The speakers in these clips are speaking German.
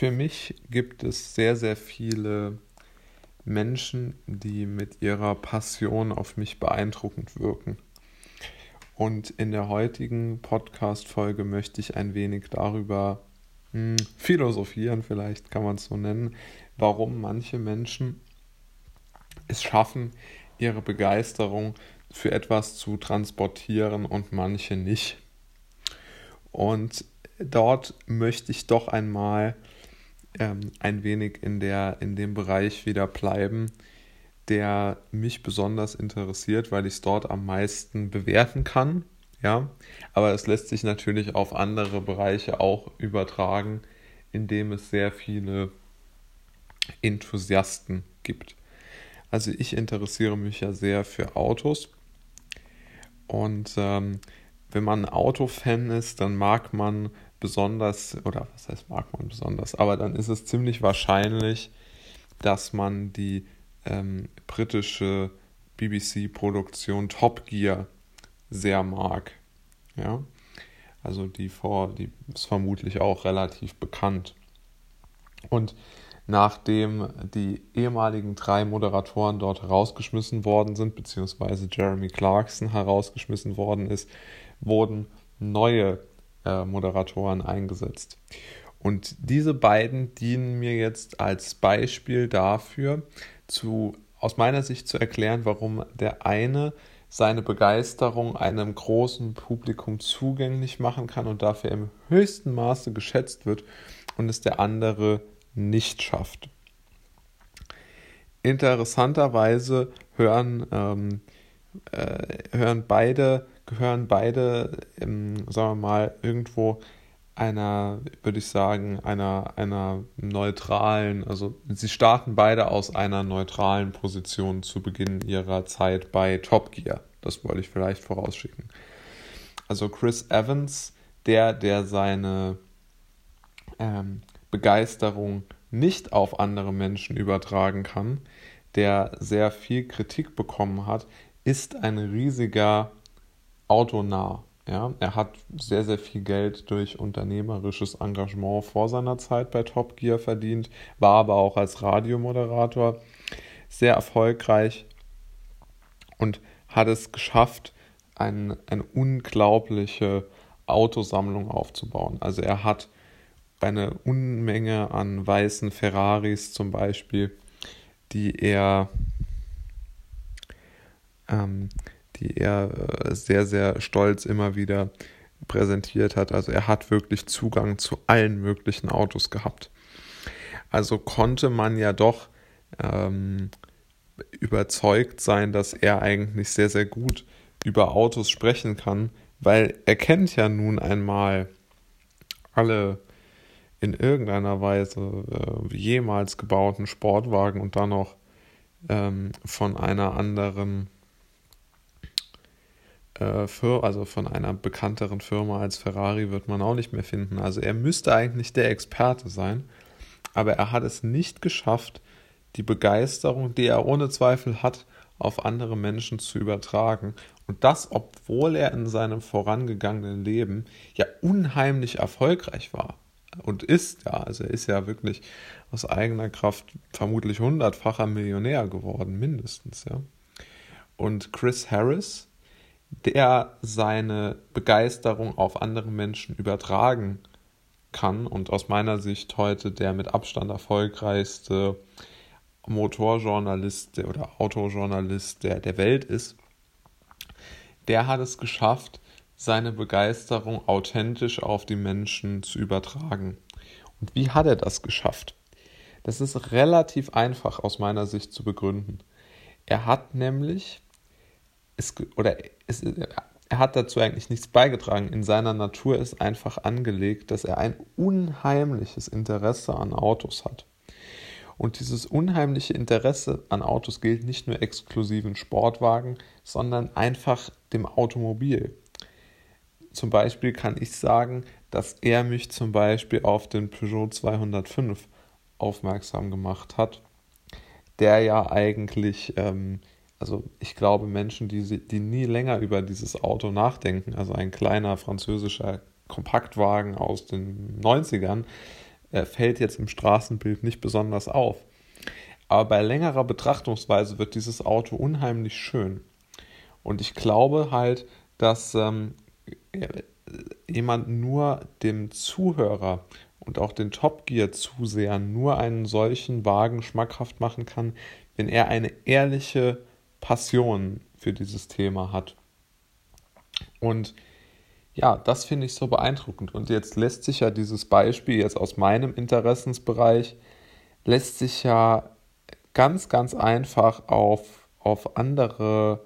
Für mich gibt es sehr, sehr viele Menschen, die mit ihrer Passion auf mich beeindruckend wirken. Und in der heutigen Podcast-Folge möchte ich ein wenig darüber hm, philosophieren, vielleicht kann man es so nennen, warum manche Menschen es schaffen, ihre Begeisterung für etwas zu transportieren und manche nicht. Und dort möchte ich doch einmal ähm, ein wenig in, der, in dem Bereich wieder bleiben, der mich besonders interessiert, weil ich es dort am meisten bewerten kann. Ja, aber es lässt sich natürlich auf andere Bereiche auch übertragen, indem es sehr viele Enthusiasten gibt. Also ich interessiere mich ja sehr für Autos und ähm, wenn man Autofan ist, dann mag man besonders, oder was heißt mag man besonders, aber dann ist es ziemlich wahrscheinlich, dass man die ähm, britische BBC-Produktion Top Gear sehr mag. Ja, also die vor, die ist vermutlich auch relativ bekannt. Und nachdem die ehemaligen drei Moderatoren dort herausgeschmissen worden sind, beziehungsweise Jeremy Clarkson herausgeschmissen worden ist, wurden neue Moderatoren eingesetzt. Und diese beiden dienen mir jetzt als Beispiel dafür, zu, aus meiner Sicht zu erklären, warum der eine seine Begeisterung einem großen Publikum zugänglich machen kann und dafür im höchsten Maße geschätzt wird und es der andere nicht schafft. Interessanterweise hören, ähm, äh, hören beide gehören beide, ähm, sagen wir mal, irgendwo einer, würde ich sagen, einer, einer neutralen, also sie starten beide aus einer neutralen Position zu Beginn ihrer Zeit bei Top Gear. Das wollte ich vielleicht vorausschicken. Also Chris Evans, der, der seine ähm, Begeisterung nicht auf andere Menschen übertragen kann, der sehr viel Kritik bekommen hat, ist ein riesiger autonah. Ja, er hat sehr, sehr viel Geld durch unternehmerisches Engagement vor seiner Zeit bei Top Gear verdient, war aber auch als Radiomoderator sehr erfolgreich und hat es geschafft, ein, eine unglaubliche Autosammlung aufzubauen. Also er hat eine Unmenge an weißen Ferraris zum Beispiel, die er ähm, die er äh, sehr, sehr stolz immer wieder präsentiert hat. Also er hat wirklich Zugang zu allen möglichen Autos gehabt. Also konnte man ja doch ähm, überzeugt sein, dass er eigentlich sehr, sehr gut über Autos sprechen kann, weil er kennt ja nun einmal alle in irgendeiner Weise äh, jemals gebauten Sportwagen und dann noch ähm, von einer anderen äh, also von einer bekannteren Firma als Ferrari wird man auch nicht mehr finden. Also er müsste eigentlich der Experte sein, aber er hat es nicht geschafft, die Begeisterung, die er ohne Zweifel hat, auf andere Menschen zu übertragen. Und das, obwohl er in seinem vorangegangenen Leben ja unheimlich erfolgreich war und ist, ja, also er ist ja wirklich aus eigener Kraft vermutlich hundertfacher Millionär geworden, mindestens, ja. Und Chris Harris, der seine Begeisterung auf andere Menschen übertragen kann und aus meiner Sicht heute der mit Abstand erfolgreichste Motorjournalist oder Autojournalist der, der Welt ist, der hat es geschafft, seine Begeisterung authentisch auf die Menschen zu übertragen. Und wie hat er das geschafft? Das ist relativ einfach aus meiner Sicht zu begründen. Er hat nämlich es, oder es, er hat dazu eigentlich nichts beigetragen. In seiner Natur ist einfach angelegt, dass er ein unheimliches Interesse an Autos hat. Und dieses unheimliche Interesse an Autos gilt nicht nur exklusiven Sportwagen, sondern einfach dem Automobil. Zum Beispiel kann ich sagen, dass er mich zum Beispiel auf den Peugeot 205 aufmerksam gemacht hat, der ja eigentlich ähm, also ich glaube, Menschen, die, die nie länger über dieses Auto nachdenken, also ein kleiner französischer Kompaktwagen aus den 90ern, äh, fällt jetzt im Straßenbild nicht besonders auf. Aber bei längerer Betrachtungsweise wird dieses Auto unheimlich schön. Und ich glaube halt, dass ähm, jemand nur dem Zuhörer und auch den Top Gear-Zusehern nur einen solchen Wagen schmackhaft machen kann, wenn er eine ehrliche Passion für dieses Thema hat. Und ja, das finde ich so beeindruckend. Und jetzt lässt sich ja dieses Beispiel jetzt aus meinem Interessensbereich, lässt sich ja ganz, ganz einfach auf, auf andere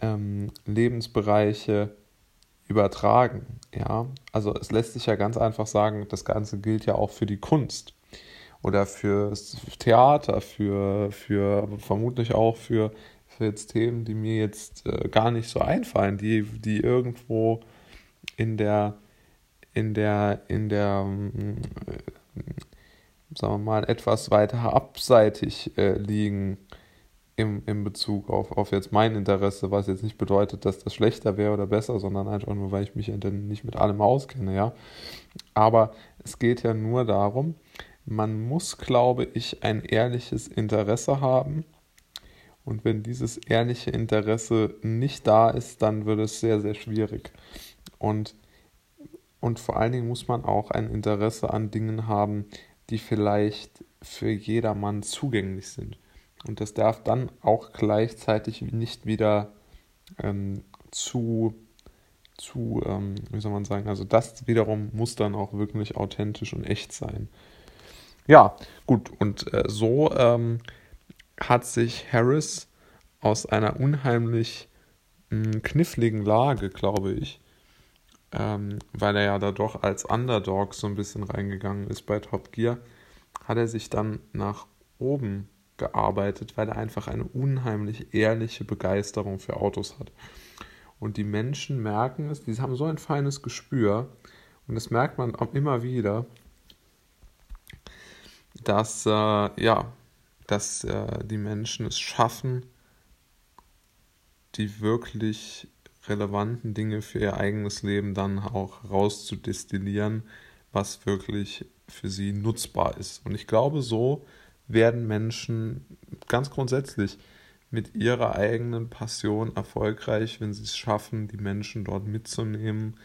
ähm, Lebensbereiche übertragen. Ja, also es lässt sich ja ganz einfach sagen, das Ganze gilt ja auch für die Kunst oder fürs Theater, für, für vermutlich auch für, für jetzt Themen, die mir jetzt äh, gar nicht so einfallen, die, die irgendwo in der, in der, in der, äh, sagen wir mal, etwas weiter abseitig äh, liegen im, im Bezug auf, auf jetzt mein Interesse, was jetzt nicht bedeutet, dass das schlechter wäre oder besser, sondern einfach nur, weil ich mich dann nicht mit allem auskenne, ja. Aber es geht ja nur darum, man muss, glaube ich, ein ehrliches Interesse haben. Und wenn dieses ehrliche Interesse nicht da ist, dann wird es sehr, sehr schwierig. Und, und vor allen Dingen muss man auch ein Interesse an Dingen haben, die vielleicht für jedermann zugänglich sind. Und das darf dann auch gleichzeitig nicht wieder ähm, zu, zu ähm, wie soll man sagen, also das wiederum muss dann auch wirklich authentisch und echt sein. Ja, gut, und äh, so ähm, hat sich Harris aus einer unheimlich mh, hm, kniffligen Lage, glaube ich, ähm, weil er ja da doch als Underdog so ein bisschen reingegangen ist bei Top Gear, hat er sich dann nach oben gearbeitet, weil er einfach eine unheimlich ehrliche Begeisterung für Autos hat. Und die Menschen merken es, die haben so ein feines Gespür und das merkt man auch immer wieder, dass, äh, ja, dass äh, die Menschen es schaffen, die wirklich relevanten Dinge für ihr eigenes Leben dann auch rauszudestillieren, was wirklich für sie nutzbar ist. Und ich glaube, so werden Menschen ganz grundsätzlich mit ihrer eigenen Passion erfolgreich, wenn sie es schaffen, die Menschen dort mitzunehmen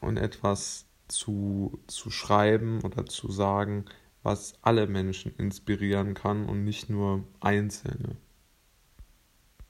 und etwas zu, zu schreiben oder zu sagen, was alle Menschen inspirieren kann und nicht nur Einzelne.